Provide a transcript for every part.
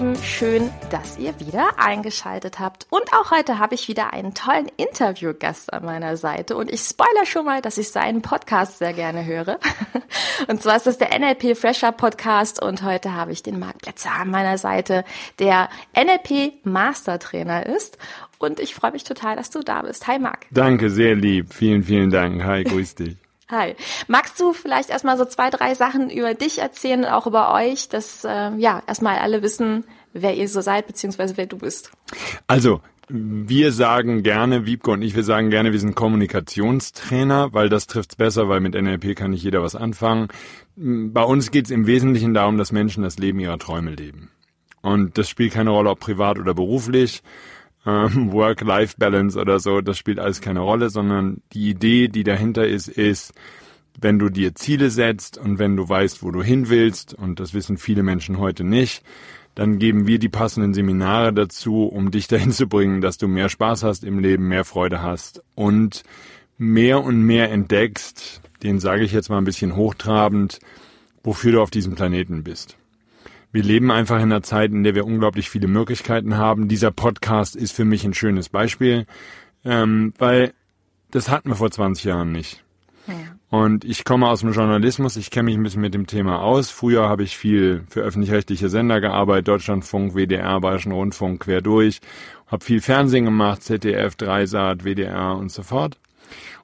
Lieben, schön, dass ihr wieder eingeschaltet habt. Und auch heute habe ich wieder einen tollen Interviewgast an meiner Seite. Und ich spoiler schon mal, dass ich seinen Podcast sehr gerne höre. Und zwar ist das der NLP Fresher Podcast. Und heute habe ich den Marc Plätzer an meiner Seite, der NLP Mastertrainer ist. Und ich freue mich total, dass du da bist. Hi Marc. Danke, sehr lieb. Vielen, vielen Dank. Hi, grüß dich. Hi. Magst du vielleicht erstmal so zwei, drei Sachen über dich erzählen und auch über euch, dass äh, ja erstmal alle wissen, wer ihr so seid, beziehungsweise wer du bist? Also, wir sagen gerne, Wiebke und ich, wir sagen gerne, wir sind Kommunikationstrainer, weil das trifft's besser, weil mit NLP kann nicht jeder was anfangen. Bei uns geht's im Wesentlichen darum, dass Menschen das Leben ihrer Träume leben. Und das spielt keine Rolle, ob privat oder beruflich ähm, Work-Life-Balance oder so, das spielt alles keine Rolle, sondern die Idee, die dahinter ist, ist, wenn du dir Ziele setzt und wenn du weißt, wo du hin willst, und das wissen viele Menschen heute nicht, dann geben wir die passenden Seminare dazu, um dich dahin zu bringen, dass du mehr Spaß hast im Leben, mehr Freude hast und mehr und mehr entdeckst, den sage ich jetzt mal ein bisschen hochtrabend, wofür du auf diesem Planeten bist. Wir leben einfach in einer Zeit, in der wir unglaublich viele Möglichkeiten haben. Dieser Podcast ist für mich ein schönes Beispiel, ähm, weil das hatten wir vor 20 Jahren nicht. Ja. Und ich komme aus dem Journalismus, ich kenne mich ein bisschen mit dem Thema aus. Früher habe ich viel für öffentlich-rechtliche Sender gearbeitet, Deutschlandfunk, WDR, Bayerischen Rundfunk, quer durch. Habe viel Fernsehen gemacht, ZDF, Dreisat, WDR und so fort.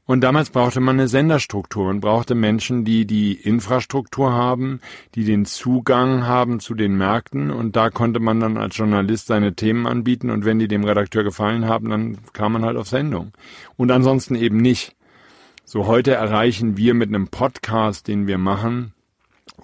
Und damals brauchte man eine Senderstruktur. Man brauchte Menschen, die die Infrastruktur haben, die den Zugang haben zu den Märkten. Und da konnte man dann als Journalist seine Themen anbieten. Und wenn die dem Redakteur gefallen haben, dann kam man halt auf Sendung. Und ansonsten eben nicht. So heute erreichen wir mit einem Podcast, den wir machen,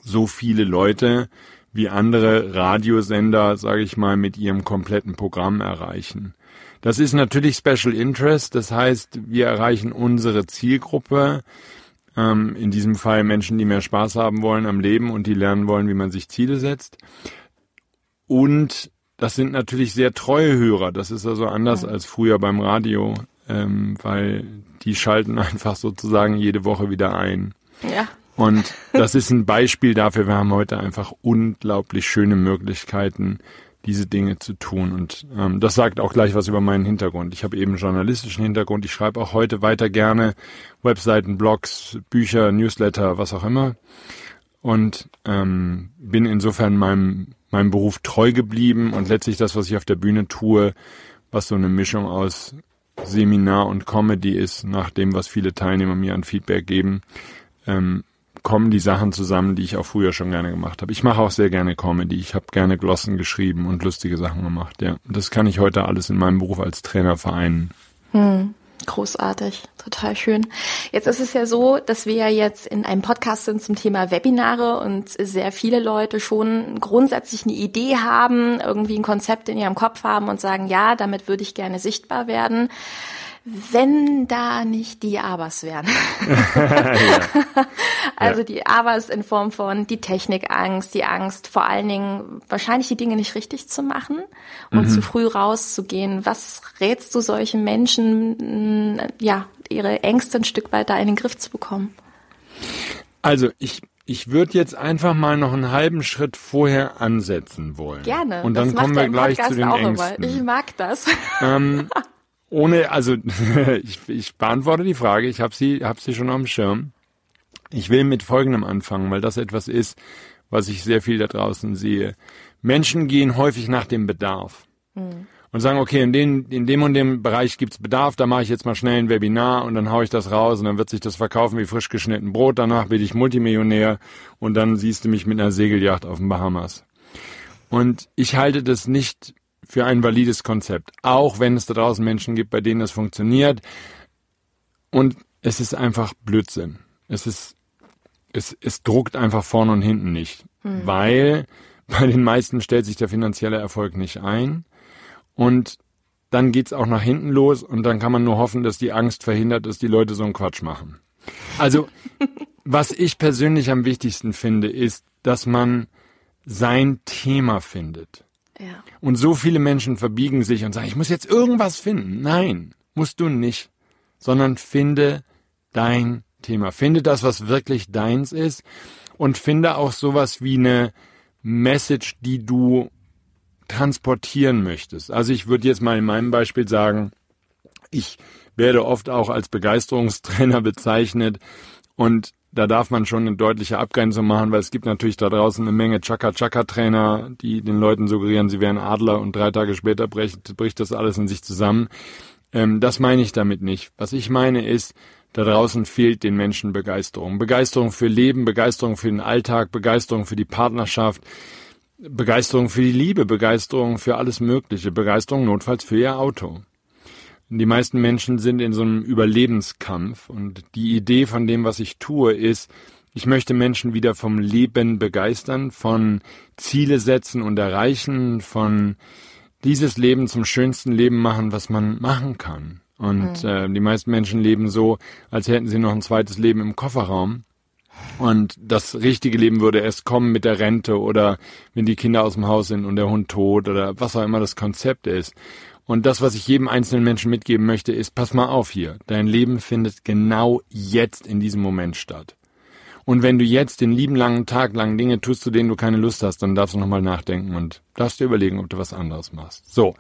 so viele Leute, wie andere Radiosender, sage ich mal, mit ihrem kompletten Programm erreichen. Das ist natürlich Special Interest, das heißt, wir erreichen unsere Zielgruppe, ähm, in diesem Fall Menschen, die mehr Spaß haben wollen am Leben und die lernen wollen, wie man sich Ziele setzt. Und das sind natürlich sehr treue Hörer, das ist also anders ja. als früher beim Radio, ähm, weil die schalten einfach sozusagen jede Woche wieder ein. Ja. Und das ist ein Beispiel dafür, wir haben heute einfach unglaublich schöne Möglichkeiten, diese Dinge zu tun. Und ähm, das sagt auch gleich was über meinen Hintergrund. Ich habe eben journalistischen Hintergrund. Ich schreibe auch heute weiter gerne Webseiten, Blogs, Bücher, Newsletter, was auch immer. Und ähm, bin insofern meinem, meinem Beruf treu geblieben und letztlich das, was ich auf der Bühne tue, was so eine Mischung aus Seminar und Comedy ist, nach dem, was viele Teilnehmer mir an Feedback geben, ähm, kommen die Sachen zusammen, die ich auch früher schon gerne gemacht habe. Ich mache auch sehr gerne Comedy. Ich habe gerne Glossen geschrieben und lustige Sachen gemacht. Ja, das kann ich heute alles in meinem Beruf als Trainer vereinen. Hm. Großartig, total schön. Jetzt ist es ja so, dass wir ja jetzt in einem Podcast sind zum Thema Webinare und sehr viele Leute schon grundsätzlich eine Idee haben, irgendwie ein Konzept in ihrem Kopf haben und sagen, ja, damit würde ich gerne sichtbar werden wenn da nicht die Abers wären. also ja. die Abers in Form von die Technikangst, die Angst, vor allen Dingen wahrscheinlich die Dinge nicht richtig zu machen und mhm. zu früh rauszugehen. Was rätst du solchen Menschen, ja, ihre Ängste ein Stück weit da in den Griff zu bekommen? Also ich ich würde jetzt einfach mal noch einen halben Schritt vorher ansetzen wollen. Gerne. Und dann kommen wir gleich Podcast zu den Ängsten. Immer. Ich mag das. Ähm, ohne, also ich, ich beantworte die Frage, ich habe sie, hab sie schon am Schirm. Ich will mit Folgendem anfangen, weil das etwas ist, was ich sehr viel da draußen sehe. Menschen gehen häufig nach dem Bedarf. Mhm. Und sagen, okay, in, den, in dem und dem Bereich gibt's Bedarf, da mache ich jetzt mal schnell ein Webinar und dann haue ich das raus und dann wird sich das verkaufen wie frisch geschnitten Brot, danach bin ich Multimillionär und dann siehst du mich mit einer Segelyacht auf den Bahamas. Und ich halte das nicht für ein valides Konzept, auch wenn es da draußen Menschen gibt, bei denen das funktioniert. Und es ist einfach Blödsinn. Es ist es, es druckt einfach vorne und hinten nicht, hm. weil bei den meisten stellt sich der finanzielle Erfolg nicht ein und dann geht's auch nach hinten los und dann kann man nur hoffen, dass die Angst verhindert, dass die Leute so einen Quatsch machen. Also, was ich persönlich am wichtigsten finde, ist, dass man sein Thema findet. Und so viele Menschen verbiegen sich und sagen, ich muss jetzt irgendwas finden. Nein, musst du nicht, sondern finde dein Thema. Finde das, was wirklich deins ist und finde auch sowas wie eine Message, die du transportieren möchtest. Also ich würde jetzt mal in meinem Beispiel sagen, ich werde oft auch als Begeisterungstrainer bezeichnet und da darf man schon eine deutliche Abgrenzung machen, weil es gibt natürlich da draußen eine Menge Chaka-Chaka-Trainer, die den Leuten suggerieren, sie wären Adler und drei Tage später bricht, bricht das alles in sich zusammen. Ähm, das meine ich damit nicht. Was ich meine ist, da draußen fehlt den Menschen Begeisterung. Begeisterung für Leben, Begeisterung für den Alltag, Begeisterung für die Partnerschaft, Begeisterung für die Liebe, Begeisterung für alles Mögliche, Begeisterung notfalls für ihr Auto. Die meisten Menschen sind in so einem Überlebenskampf und die Idee von dem, was ich tue, ist, ich möchte Menschen wieder vom Leben begeistern, von Ziele setzen und erreichen, von dieses Leben zum schönsten Leben machen, was man machen kann. Und mhm. äh, die meisten Menschen leben so, als hätten sie noch ein zweites Leben im Kofferraum. Und das richtige Leben würde erst kommen mit der Rente oder wenn die Kinder aus dem Haus sind und der Hund tot oder was auch immer das Konzept ist. Und das, was ich jedem einzelnen Menschen mitgeben möchte, ist, pass mal auf hier. Dein Leben findet genau jetzt in diesem Moment statt. Und wenn du jetzt den lieben langen Tag lang Dinge tust, zu denen du keine Lust hast, dann darfst du nochmal nachdenken und darfst dir überlegen, ob du was anderes machst. So.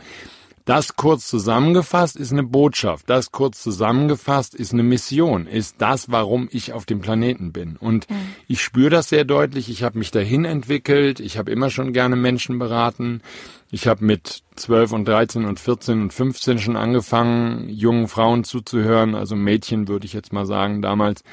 Das kurz zusammengefasst ist eine Botschaft. Das kurz zusammengefasst ist eine Mission. Ist das, warum ich auf dem Planeten bin. Und mhm. ich spüre das sehr deutlich. Ich habe mich dahin entwickelt. Ich habe immer schon gerne Menschen beraten. Ich habe mit 12 und 13 und 14 und 15 schon angefangen, jungen Frauen zuzuhören, also Mädchen würde ich jetzt mal sagen damals,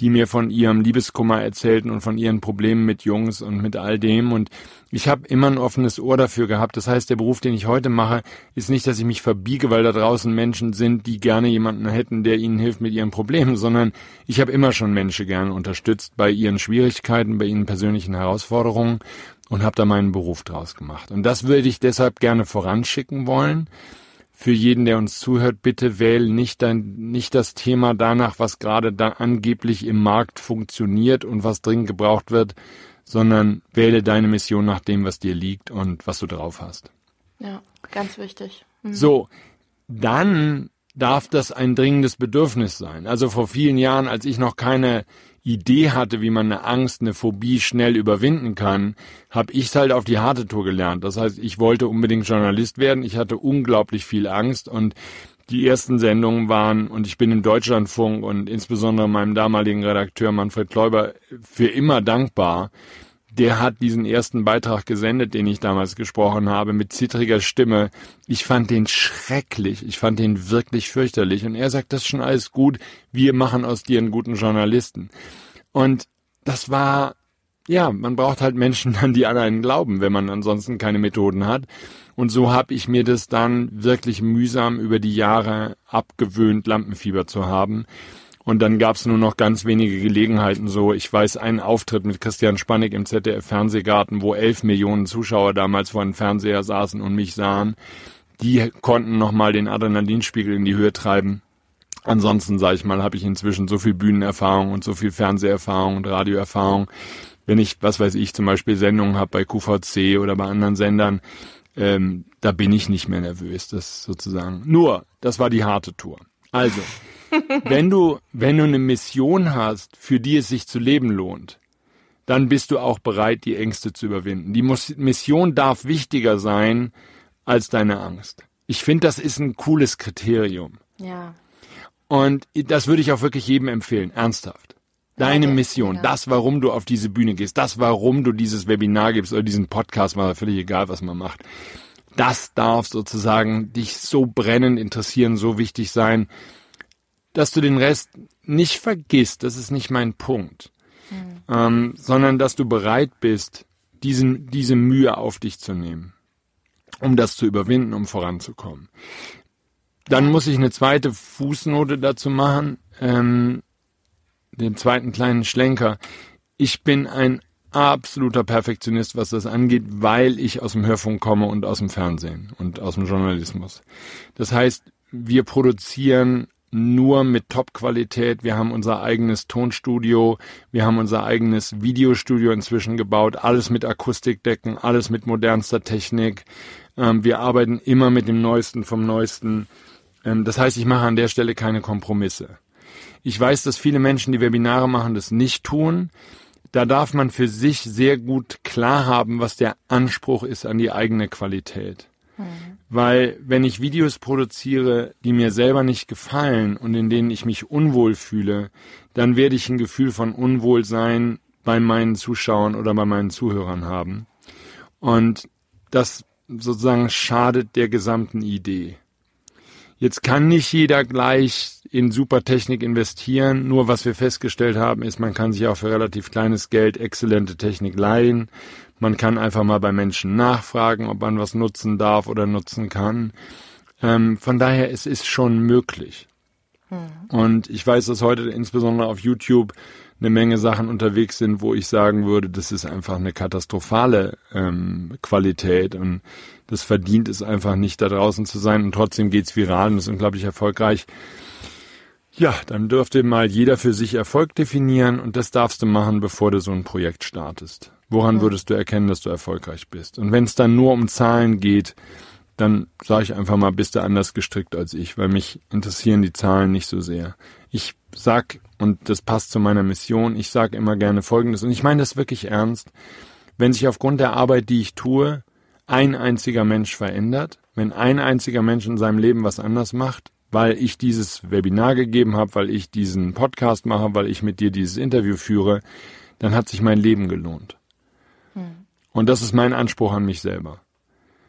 die mir von ihrem Liebeskummer erzählten und von ihren Problemen mit Jungs und mit all dem. Und ich habe immer ein offenes Ohr dafür gehabt. Das heißt, der Beruf, den ich heute mache, ist nicht, dass ich mich verbiege, weil da draußen Menschen sind, die gerne jemanden hätten, der ihnen hilft mit ihren Problemen, sondern ich habe immer schon Menschen gerne unterstützt bei ihren Schwierigkeiten, bei ihren persönlichen Herausforderungen und habe da meinen Beruf draus gemacht. Und das würde ich deshalb gerne voranschicken wollen. Für jeden, der uns zuhört, bitte wähl nicht dein, nicht das Thema danach, was gerade da angeblich im Markt funktioniert und was dringend gebraucht wird, sondern wähle deine Mission nach dem, was dir liegt und was du drauf hast. Ja, ganz wichtig. Mhm. So, dann darf das ein dringendes Bedürfnis sein. Also vor vielen Jahren, als ich noch keine Idee hatte, wie man eine Angst, eine Phobie schnell überwinden kann, habe ich halt auf die harte Tour gelernt. Das heißt, ich wollte unbedingt Journalist werden. Ich hatte unglaublich viel Angst und die ersten Sendungen waren, und ich bin im Deutschlandfunk und insbesondere meinem damaligen Redakteur Manfred Kläuber für immer dankbar, der hat diesen ersten Beitrag gesendet, den ich damals gesprochen habe, mit zittriger Stimme. Ich fand den schrecklich. Ich fand den wirklich fürchterlich. Und er sagt, das ist schon alles gut. Wir machen aus dir einen guten Journalisten. Und das war, ja, man braucht halt Menschen dann, die an einen glauben, wenn man ansonsten keine Methoden hat. Und so habe ich mir das dann wirklich mühsam über die Jahre abgewöhnt, Lampenfieber zu haben. Und dann gab es nur noch ganz wenige Gelegenheiten. So, ich weiß, einen Auftritt mit Christian Spannig im ZDF Fernsehgarten, wo elf Millionen Zuschauer damals vor dem Fernseher saßen und mich sahen. Die konnten nochmal den Adrenalinspiegel in die Höhe treiben. Ansonsten, sage ich mal, habe ich inzwischen so viel Bühnenerfahrung und so viel Fernseherfahrung und Radioerfahrung. Wenn ich, was weiß ich, zum Beispiel Sendungen habe bei QVC oder bei anderen Sendern, ähm, da bin ich nicht mehr nervös. Das sozusagen. Nur, das war die harte Tour. Also, wenn du, wenn du eine Mission hast, für die es sich zu leben lohnt, dann bist du auch bereit, die Ängste zu überwinden. Die Mission darf wichtiger sein als deine Angst. Ich finde, das ist ein cooles Kriterium. Ja. Und das würde ich auch wirklich jedem empfehlen, ernsthaft. Deine ja, Mission, ja. das, warum du auf diese Bühne gehst, das, warum du dieses Webinar gibst oder diesen Podcast, mal völlig egal, was man macht. Das darf sozusagen dich so brennend interessieren, so wichtig sein, dass du den Rest nicht vergisst, das ist nicht mein Punkt, mhm. ähm, sondern dass du bereit bist, diesen, diese Mühe auf dich zu nehmen, um das zu überwinden, um voranzukommen. Dann muss ich eine zweite Fußnote dazu machen, ähm, den zweiten kleinen Schlenker. Ich bin ein absoluter Perfektionist, was das angeht, weil ich aus dem Hörfunk komme und aus dem Fernsehen und aus dem Journalismus. Das heißt, wir produzieren nur mit Top-Qualität. Wir haben unser eigenes Tonstudio, wir haben unser eigenes Videostudio inzwischen gebaut, alles mit Akustikdecken, alles mit modernster Technik. Ähm, wir arbeiten immer mit dem Neuesten vom Neuesten. Ähm, das heißt, ich mache an der Stelle keine Kompromisse. Ich weiß, dass viele Menschen, die Webinare machen, das nicht tun. Da darf man für sich sehr gut klar haben, was der Anspruch ist an die eigene Qualität. Mhm. Weil wenn ich Videos produziere, die mir selber nicht gefallen und in denen ich mich unwohl fühle, dann werde ich ein Gefühl von Unwohlsein bei meinen Zuschauern oder bei meinen Zuhörern haben. Und das sozusagen schadet der gesamten Idee. Jetzt kann nicht jeder gleich in Supertechnik investieren. Nur was wir festgestellt haben, ist, man kann sich auch für relativ kleines Geld exzellente Technik leihen. Man kann einfach mal bei Menschen nachfragen, ob man was nutzen darf oder nutzen kann. Ähm, von daher, es ist schon möglich. Hm. Und ich weiß, dass heute insbesondere auf YouTube eine Menge Sachen unterwegs sind, wo ich sagen würde, das ist einfach eine katastrophale ähm, Qualität und das verdient es einfach nicht, da draußen zu sein und trotzdem geht's viral und ist unglaublich erfolgreich. Ja, dann dürfte mal jeder für sich Erfolg definieren und das darfst du machen, bevor du so ein Projekt startest. Woran würdest du erkennen, dass du erfolgreich bist? Und wenn es dann nur um Zahlen geht, dann sage ich einfach mal, bist du anders gestrickt als ich, weil mich interessieren die Zahlen nicht so sehr. Ich sag, und das passt zu meiner Mission, ich sage immer gerne Folgendes, und ich meine das wirklich ernst, wenn sich aufgrund der Arbeit, die ich tue, ein einziger Mensch verändert, wenn ein einziger Mensch in seinem Leben was anders macht, weil ich dieses Webinar gegeben habe, weil ich diesen Podcast mache, weil ich mit dir dieses Interview führe, dann hat sich mein Leben gelohnt. Und das ist mein Anspruch an mich selber.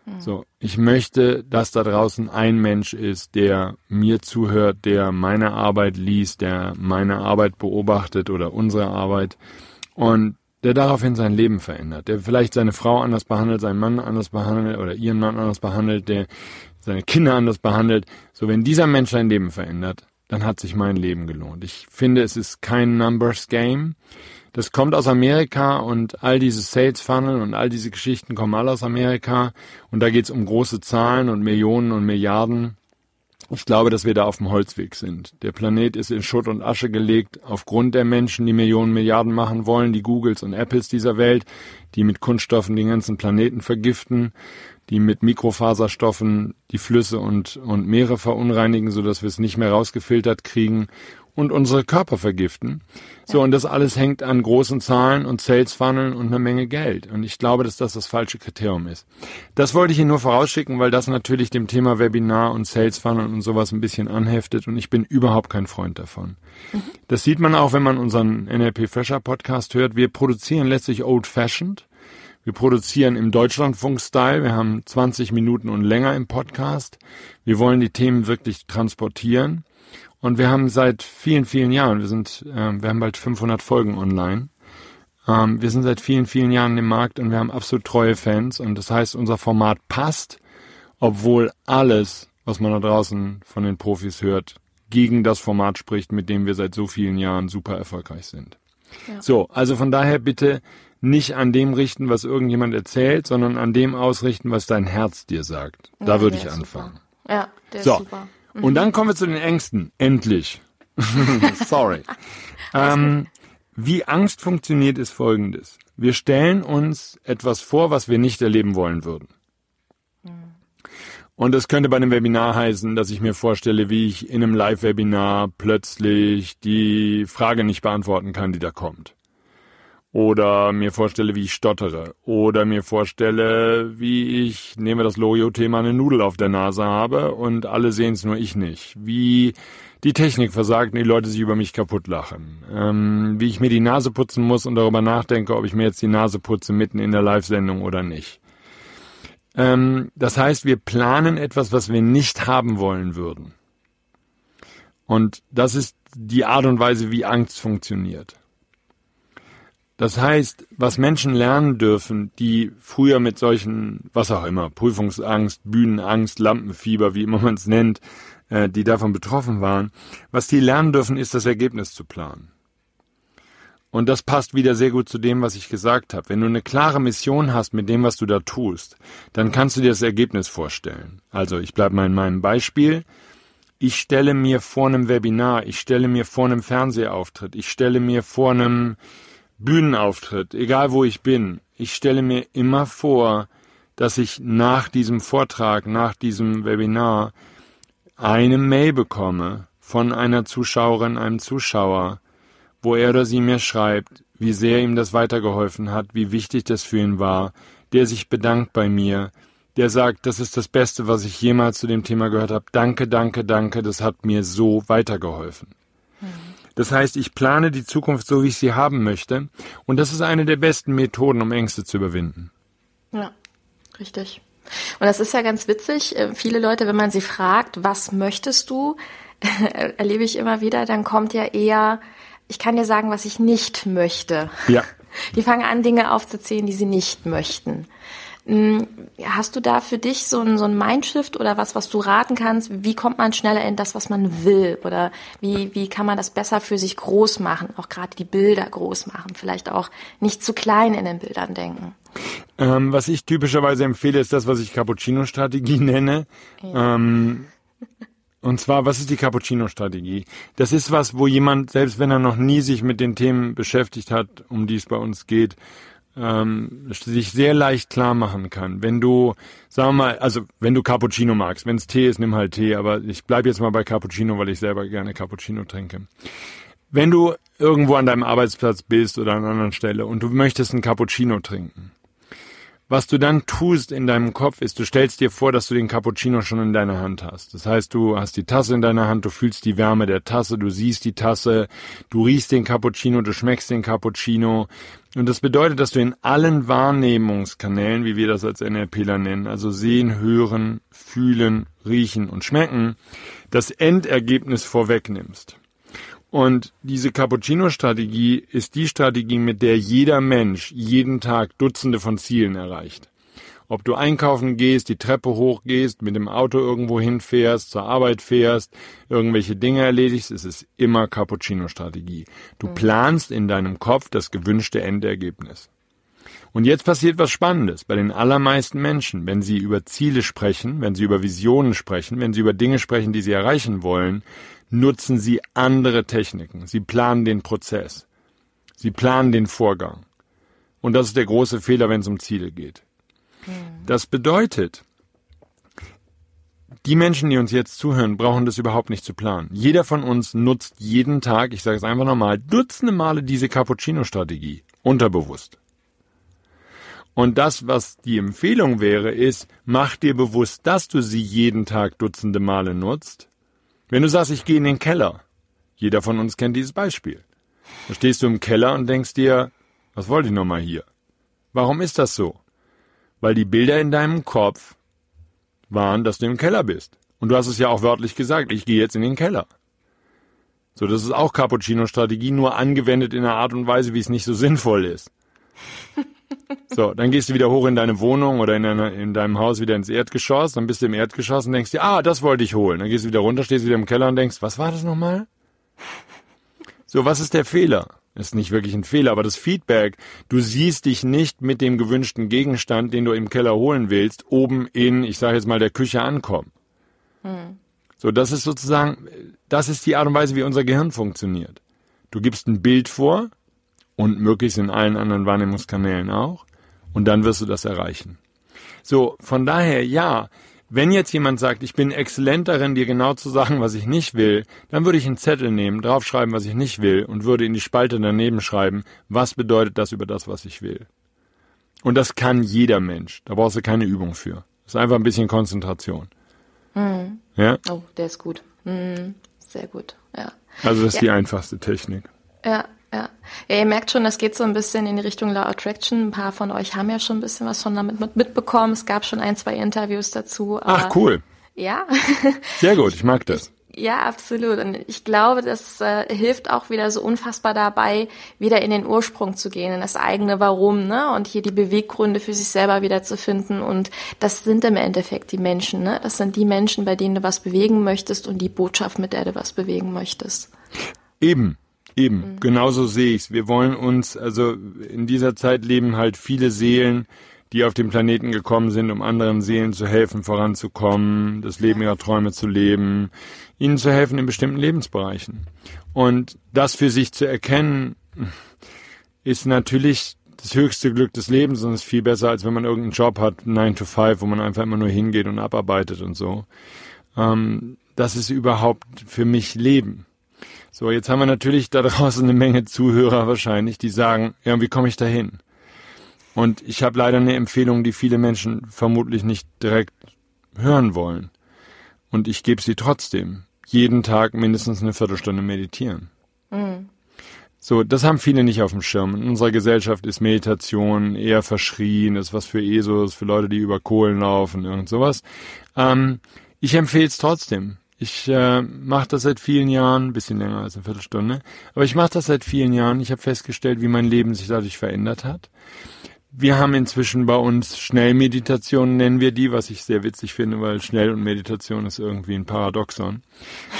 Hm. So, ich möchte, dass da draußen ein Mensch ist, der mir zuhört, der meine Arbeit liest, der meine Arbeit beobachtet oder unsere Arbeit und der daraufhin sein Leben verändert, der vielleicht seine Frau anders behandelt, seinen Mann anders behandelt oder ihren Mann anders behandelt, der seine Kinder anders behandelt. So, wenn dieser Mensch sein Leben verändert, dann hat sich mein Leben gelohnt. Ich finde, es ist kein Numbers Game. Das kommt aus Amerika und all diese Sales Funnel und all diese Geschichten kommen alle aus Amerika und da geht es um große Zahlen und Millionen und Milliarden. Ich glaube, dass wir da auf dem Holzweg sind. Der Planet ist in Schutt und Asche gelegt aufgrund der Menschen, die Millionen Milliarden machen wollen, die Googles und Apples dieser Welt, die mit Kunststoffen den ganzen Planeten vergiften, die mit Mikrofaserstoffen die Flüsse und, und Meere verunreinigen, sodass wir es nicht mehr rausgefiltert kriegen und unsere Körper vergiften. So, und das alles hängt an großen Zahlen und Sales Funneln und einer Menge Geld. Und ich glaube, dass das das falsche Kriterium ist. Das wollte ich Ihnen nur vorausschicken, weil das natürlich dem Thema Webinar und Sales Funnel und sowas ein bisschen anheftet und ich bin überhaupt kein Freund davon. Mhm. Das sieht man auch, wenn man unseren NLP Fresher Podcast hört. Wir produzieren letztlich old fashioned. Wir produzieren im Deutschlandfunk-Style. Wir haben 20 Minuten und länger im Podcast. Wir wollen die Themen wirklich transportieren. Und wir haben seit vielen, vielen Jahren, wir sind, äh, wir haben bald 500 Folgen online. Ähm, wir sind seit vielen, vielen Jahren im Markt und wir haben absolut treue Fans. Und das heißt, unser Format passt, obwohl alles, was man da draußen von den Profis hört, gegen das Format spricht, mit dem wir seit so vielen Jahren super erfolgreich sind. Ja. So, also von daher bitte nicht an dem richten, was irgendjemand erzählt, sondern an dem ausrichten, was dein Herz dir sagt. Da ja, würde ich anfangen. Super. Ja, der so. ist super. Und dann kommen wir zu den Ängsten. Endlich. Sorry. ähm, wie Angst funktioniert, ist folgendes. Wir stellen uns etwas vor, was wir nicht erleben wollen würden. Und das könnte bei einem Webinar heißen, dass ich mir vorstelle, wie ich in einem Live-Webinar plötzlich die Frage nicht beantworten kann, die da kommt oder mir vorstelle, wie ich stottere oder mir vorstelle, wie ich, nehme das Lorio-Thema, eine Nudel auf der Nase habe und alle sehen es, nur ich nicht. Wie die Technik versagt und die Leute sich über mich kaputt lachen. Ähm, wie ich mir die Nase putzen muss und darüber nachdenke, ob ich mir jetzt die Nase putze mitten in der Live-Sendung oder nicht. Ähm, das heißt, wir planen etwas, was wir nicht haben wollen würden. Und das ist die Art und Weise, wie Angst funktioniert. Das heißt, was Menschen lernen dürfen, die früher mit solchen, was auch immer, Prüfungsangst, Bühnenangst, Lampenfieber, wie immer man es nennt, äh, die davon betroffen waren, was die lernen dürfen, ist das Ergebnis zu planen. Und das passt wieder sehr gut zu dem, was ich gesagt habe. Wenn du eine klare Mission hast mit dem, was du da tust, dann kannst du dir das Ergebnis vorstellen. Also ich bleibe mal in meinem Beispiel. Ich stelle mir vor einem Webinar, ich stelle mir vor einem Fernsehauftritt, ich stelle mir vor einem Bühnenauftritt, egal wo ich bin, ich stelle mir immer vor, dass ich nach diesem Vortrag, nach diesem Webinar eine Mail bekomme von einer Zuschauerin, einem Zuschauer, wo er oder sie mir schreibt, wie sehr ihm das weitergeholfen hat, wie wichtig das für ihn war, der sich bedankt bei mir, der sagt, das ist das Beste, was ich jemals zu dem Thema gehört habe. Danke, danke, danke, das hat mir so weitergeholfen. Das heißt, ich plane die Zukunft so, wie ich sie haben möchte. Und das ist eine der besten Methoden, um Ängste zu überwinden. Ja, richtig. Und das ist ja ganz witzig. Äh, viele Leute, wenn man sie fragt, was möchtest du, erlebe ich immer wieder, dann kommt ja eher, ich kann dir sagen, was ich nicht möchte. Ja. Die fangen an, Dinge aufzuzählen, die sie nicht möchten. Hm, hast du da für dich so ein, so ein Mindshift oder was, was du raten kannst? Wie kommt man schneller in das, was man will? Oder wie, wie kann man das besser für sich groß machen? Auch gerade die Bilder groß machen. Vielleicht auch nicht zu klein in den Bildern denken. Ähm, was ich typischerweise empfehle, ist das, was ich Cappuccino-Strategie nenne. Ja. Ähm, und zwar, was ist die Cappuccino-Strategie? Das ist was, wo jemand, selbst wenn er noch nie sich mit den Themen beschäftigt hat, um die es bei uns geht, ähm, sich sehr leicht klar machen kann. Wenn du, sagen wir mal, also wenn du Cappuccino magst, wenn es Tee ist, nimm halt Tee, aber ich bleibe jetzt mal bei Cappuccino, weil ich selber gerne Cappuccino trinke. Wenn du irgendwo an deinem Arbeitsplatz bist oder an einer anderen Stelle und du möchtest einen Cappuccino trinken, was du dann tust in deinem Kopf ist, du stellst dir vor, dass du den Cappuccino schon in deiner Hand hast. Das heißt, du hast die Tasse in deiner Hand, du fühlst die Wärme der Tasse, du siehst die Tasse, du riechst den Cappuccino, du schmeckst den Cappuccino. Und das bedeutet, dass du in allen Wahrnehmungskanälen, wie wir das als NLPler nennen, also sehen, hören, fühlen, riechen und schmecken, das Endergebnis vorwegnimmst. Und diese Cappuccino-Strategie ist die Strategie, mit der jeder Mensch jeden Tag Dutzende von Zielen erreicht. Ob du einkaufen gehst, die Treppe hochgehst, mit dem Auto irgendwo hinfährst, zur Arbeit fährst, irgendwelche Dinge erledigst, ist es immer Cappuccino-Strategie. Du mhm. planst in deinem Kopf das gewünschte Endergebnis. Und jetzt passiert was Spannendes bei den allermeisten Menschen, wenn sie über Ziele sprechen, wenn sie über Visionen sprechen, wenn sie über Dinge sprechen, die sie erreichen wollen, nutzen sie andere Techniken. Sie planen den Prozess. Sie planen den Vorgang. Und das ist der große Fehler, wenn es um Ziele geht. Das bedeutet, die Menschen, die uns jetzt zuhören, brauchen das überhaupt nicht zu planen. Jeder von uns nutzt jeden Tag, ich sage es einfach nochmal, dutzende Male diese Cappuccino-Strategie. Unterbewusst. Und das, was die Empfehlung wäre, ist, mach dir bewusst, dass du sie jeden Tag dutzende Male nutzt wenn du sagst, ich gehe in den Keller, jeder von uns kennt dieses Beispiel. Da stehst du im Keller und denkst dir, was wollte ich nochmal hier? Warum ist das so? Weil die Bilder in deinem Kopf waren, dass du im Keller bist. Und du hast es ja auch wörtlich gesagt, ich gehe jetzt in den Keller. So, das ist auch Cappuccino-Strategie, nur angewendet in einer Art und Weise, wie es nicht so sinnvoll ist. So, dann gehst du wieder hoch in deine Wohnung oder in, einer, in deinem Haus wieder ins Erdgeschoss, dann bist du im Erdgeschoss und denkst dir, ah, das wollte ich holen. Dann gehst du wieder runter, stehst wieder im Keller und denkst, was war das nochmal? So, was ist der Fehler? Das ist nicht wirklich ein Fehler, aber das Feedback, du siehst dich nicht mit dem gewünschten Gegenstand, den du im Keller holen willst, oben in, ich sage jetzt mal, der Küche ankommen. Hm. So, das ist sozusagen, das ist die Art und Weise, wie unser Gehirn funktioniert. Du gibst ein Bild vor, und möglichst in allen anderen Wahrnehmungskanälen auch. Und dann wirst du das erreichen. So, von daher ja, wenn jetzt jemand sagt, ich bin exzellent darin, dir genau zu sagen, was ich nicht will, dann würde ich einen Zettel nehmen, draufschreiben, was ich nicht will und würde in die Spalte daneben schreiben, was bedeutet das über das, was ich will. Und das kann jeder Mensch. Da brauchst du keine Übung für. Das ist einfach ein bisschen Konzentration. Mhm. Ja? Oh, der ist gut. Mhm. Sehr gut, ja. Also das ist ja. die einfachste Technik. Ja, ja. ja, ihr merkt schon, das geht so ein bisschen in die Richtung Law Attraction. Ein paar von euch haben ja schon ein bisschen was von damit mitbekommen. Es gab schon ein, zwei Interviews dazu. Ach, cool. Ja. Sehr gut, ich mag das. Ja, absolut. Und ich glaube, das äh, hilft auch wieder so unfassbar dabei, wieder in den Ursprung zu gehen, in das eigene Warum, ne? Und hier die Beweggründe für sich selber wieder zu finden. Und das sind im Endeffekt die Menschen, ne? Das sind die Menschen, bei denen du was bewegen möchtest und die Botschaft, mit der du was bewegen möchtest. Eben. Eben, mhm. genauso sehe ich's. Wir wollen uns, also in dieser Zeit leben halt viele Seelen, die auf dem Planeten gekommen sind, um anderen Seelen zu helfen, voranzukommen, das Leben ihrer Träume zu leben, ihnen zu helfen in bestimmten Lebensbereichen. Und das für sich zu erkennen, ist natürlich das höchste Glück des Lebens und ist viel besser, als wenn man irgendeinen Job hat, 9 to 5, wo man einfach immer nur hingeht und abarbeitet und so. Ähm, das ist überhaupt für mich Leben. So, jetzt haben wir natürlich da draußen eine Menge Zuhörer wahrscheinlich, die sagen, ja, wie komme ich da hin? Und ich habe leider eine Empfehlung, die viele Menschen vermutlich nicht direkt hören wollen. Und ich gebe sie trotzdem. Jeden Tag mindestens eine Viertelstunde meditieren. Mhm. So, das haben viele nicht auf dem Schirm. In unserer Gesellschaft ist Meditation eher verschrien, ist was für ESOs, für Leute, die über Kohlen laufen, irgend sowas. Ähm, ich empfehle es trotzdem. Ich äh, mache das seit vielen Jahren, ein bisschen länger als eine Viertelstunde, aber ich mache das seit vielen Jahren. Ich habe festgestellt, wie mein Leben sich dadurch verändert hat. Wir haben inzwischen bei uns Schnellmeditationen, nennen wir die, was ich sehr witzig finde, weil Schnell und Meditation ist irgendwie ein Paradoxon.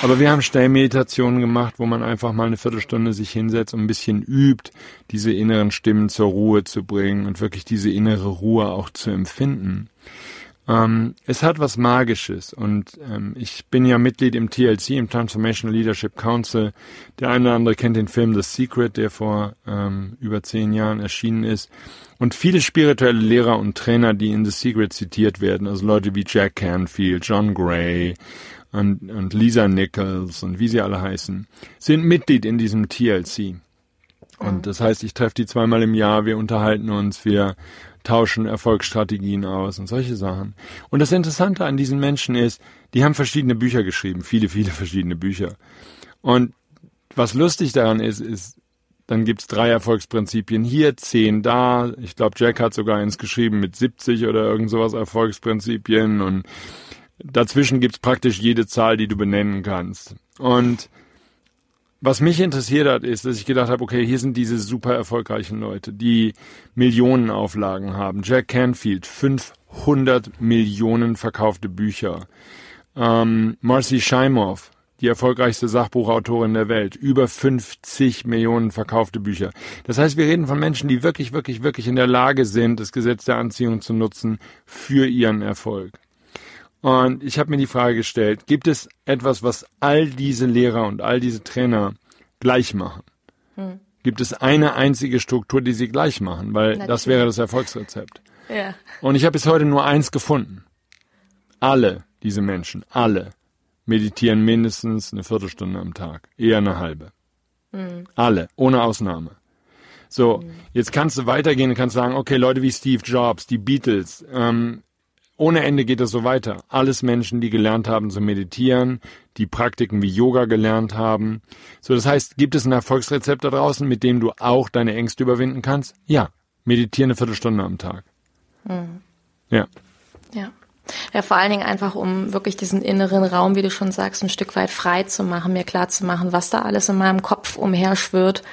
Aber wir haben Schnellmeditationen gemacht, wo man einfach mal eine Viertelstunde sich hinsetzt und ein bisschen übt, diese inneren Stimmen zur Ruhe zu bringen und wirklich diese innere Ruhe auch zu empfinden. Ähm, es hat was Magisches und ähm, ich bin ja Mitglied im TLC, im Transformational Leadership Council. Der eine oder andere kennt den Film The Secret, der vor ähm, über zehn Jahren erschienen ist. Und viele spirituelle Lehrer und Trainer, die in The Secret zitiert werden, also Leute wie Jack Canfield, John Gray und, und Lisa Nichols und wie sie alle heißen, sind Mitglied in diesem TLC. Und das heißt, ich treffe die zweimal im Jahr, wir unterhalten uns, wir tauschen Erfolgsstrategien aus und solche Sachen. Und das Interessante an diesen Menschen ist, die haben verschiedene Bücher geschrieben, viele, viele verschiedene Bücher. Und was lustig daran ist, ist, dann gibt's drei Erfolgsprinzipien hier, zehn da. Ich glaube, Jack hat sogar eins geschrieben mit 70 oder irgend sowas Erfolgsprinzipien. Und dazwischen gibt's praktisch jede Zahl, die du benennen kannst. Und was mich interessiert hat, ist, dass ich gedacht habe, okay, hier sind diese super erfolgreichen Leute, die Millionen Auflagen haben. Jack Canfield, 500 Millionen verkaufte Bücher. Ähm, Marcy Scheimoff, die erfolgreichste Sachbuchautorin der Welt, über 50 Millionen verkaufte Bücher. Das heißt, wir reden von Menschen, die wirklich, wirklich, wirklich in der Lage sind, das Gesetz der Anziehung zu nutzen für ihren Erfolg. Und ich habe mir die Frage gestellt, gibt es etwas, was all diese Lehrer und all diese Trainer gleich machen? Hm. Gibt es eine einzige Struktur, die sie gleich machen? Weil Natürlich. das wäre das Erfolgsrezept. Ja. Und ich habe bis heute nur eins gefunden. Alle diese Menschen, alle, meditieren mindestens eine Viertelstunde am Tag, eher eine halbe. Hm. Alle, ohne Ausnahme. So, hm. jetzt kannst du weitergehen und kannst sagen, okay, Leute wie Steve Jobs, die Beatles, ähm, ohne Ende geht es so weiter. Alles Menschen, die gelernt haben zu meditieren, die Praktiken wie Yoga gelernt haben. So, das heißt, gibt es ein Erfolgsrezept da draußen, mit dem du auch deine Ängste überwinden kannst? Ja. Meditiere eine Viertelstunde am Tag. Mhm. Ja. Ja. Ja, vor allen Dingen einfach, um wirklich diesen inneren Raum, wie du schon sagst, ein Stück weit frei zu machen, mir klar zu machen, was da alles in meinem Kopf umherschwirrt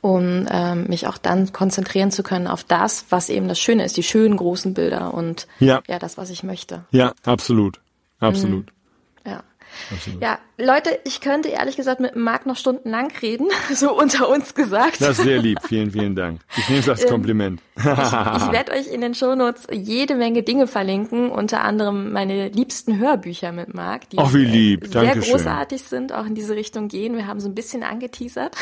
um ähm, mich auch dann konzentrieren zu können auf das, was eben das Schöne ist, die schönen großen Bilder und ja, ja das, was ich möchte. Ja, absolut. Absolut. Mhm. Absolut. Ja, Leute, ich könnte ehrlich gesagt mit Marc noch stundenlang reden, so unter uns gesagt. Das ist sehr lieb, vielen, vielen Dank. Ich nehme es als ähm, Kompliment. ich, ich werde euch in den Shownotes jede Menge Dinge verlinken, unter anderem meine liebsten Hörbücher mit Marc, die Ach, wie lieb. sehr Dankeschön. großartig sind, auch in diese Richtung gehen. Wir haben so ein bisschen angeteasert,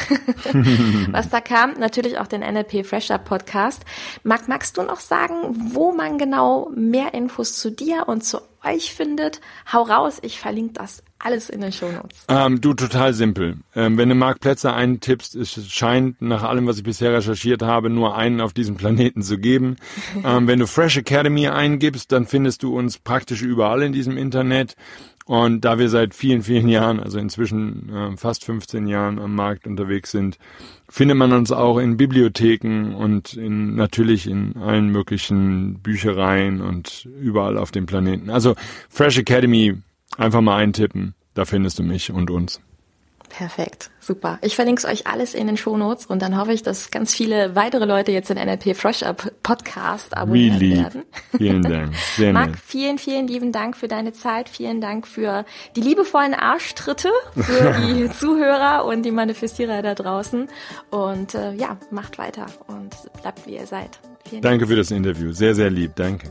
was da kam. Natürlich auch den NLP Fresher Podcast. Marc, magst du noch sagen, wo man genau mehr Infos zu dir und zu euch findet, hau raus, ich verlinke das alles in den Shownotes. Ähm, du, total simpel. Ähm, wenn du Marc Plätzer eintippst, es scheint nach allem, was ich bisher recherchiert habe, nur einen auf diesem Planeten zu geben. ähm, wenn du Fresh Academy eingibst, dann findest du uns praktisch überall in diesem Internet. Und da wir seit vielen, vielen Jahren, also inzwischen äh, fast 15 Jahren am Markt unterwegs sind, findet man uns auch in Bibliotheken und in, natürlich in allen möglichen Büchereien und überall auf dem Planeten. Also Fresh Academy einfach mal eintippen, da findest du mich und uns. Perfekt, super. Ich verlinke es euch alles in den Shownotes und dann hoffe ich, dass ganz viele weitere Leute jetzt den NLP Fresh Up Podcast abonnieren really. werden. Vielen Dank. Sehr Marc, vielen, vielen lieben Dank für deine Zeit. Vielen Dank für die liebevollen Arschtritte für die Zuhörer und die Manifestierer da draußen. Und äh, ja, macht weiter und bleibt wie ihr seid. Vielen Danke Dank. für das Interview. Sehr, sehr lieb. Danke.